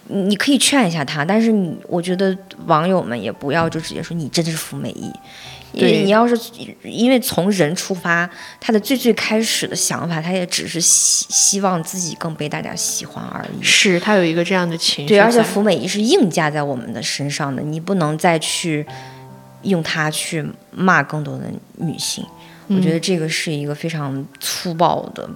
你你可以劝一下他。但是你，我觉得网友们也不要就直接说你真的是服美意。因为对你要是因为从人出发，他的最最开始的想法，他也只是希希望自己更被大家喜欢而已。是他有一个这样的情绪对，而且服美意是硬加在我们的身上的，你不能再去用它去骂更多的女性。我觉得这个是一个非常粗暴的、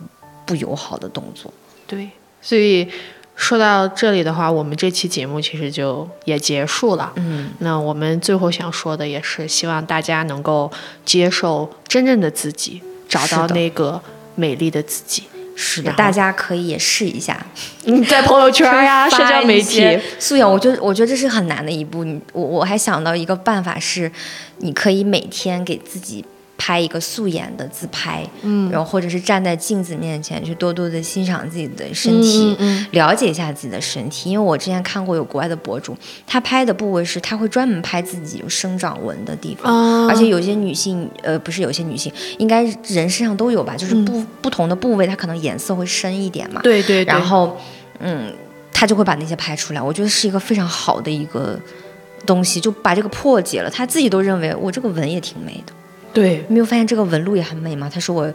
不友好的动作。对，所以说到这里的话，我们这期节目其实就也结束了。嗯，那我们最后想说的也是，希望大家能够接受真正的自己，找到那个美丽的自己。是的，大家可以也试一下。你，在朋友圈呀、社交媒体，素颜，我觉得我觉得这是很难的一步。你我我还想到一个办法是，你可以每天给自己拍一个素颜的自拍，嗯，然后或者是站在镜子面前去多多的欣赏自己的身体，嗯了解一下自己的身体。因为我之前看过有国外的博主，他拍的部位是他会专门拍自己有生长纹的地方，啊而且有些女性，呃，不是有些女性，应该人身上都有吧，就是不、不同的部位，它可能颜色会深一点嘛，对对对，然后，嗯，他就会把那些拍出来。我觉得是一个非常好的一个东西，就把这个破解了。他自己都认为我这个纹也挺美的，对没有发现这个纹路也很美吗？它是我，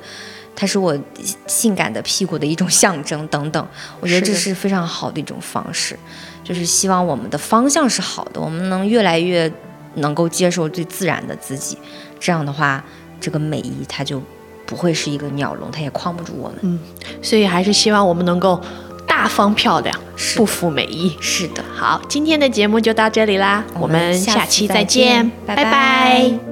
它是我性感的屁股的一种象征等等。我觉得这是非常好的一种方式，就是希望我们的方向是好的，我们能越来越能够接受最自然的自己。这样的话，这个美意它就不会是一个鸟笼，它也框不住我们。嗯所以还是希望我们能够大方漂亮，是不负美意。是的。好，今天的节目就到这里啦，我们下期再再见拜拜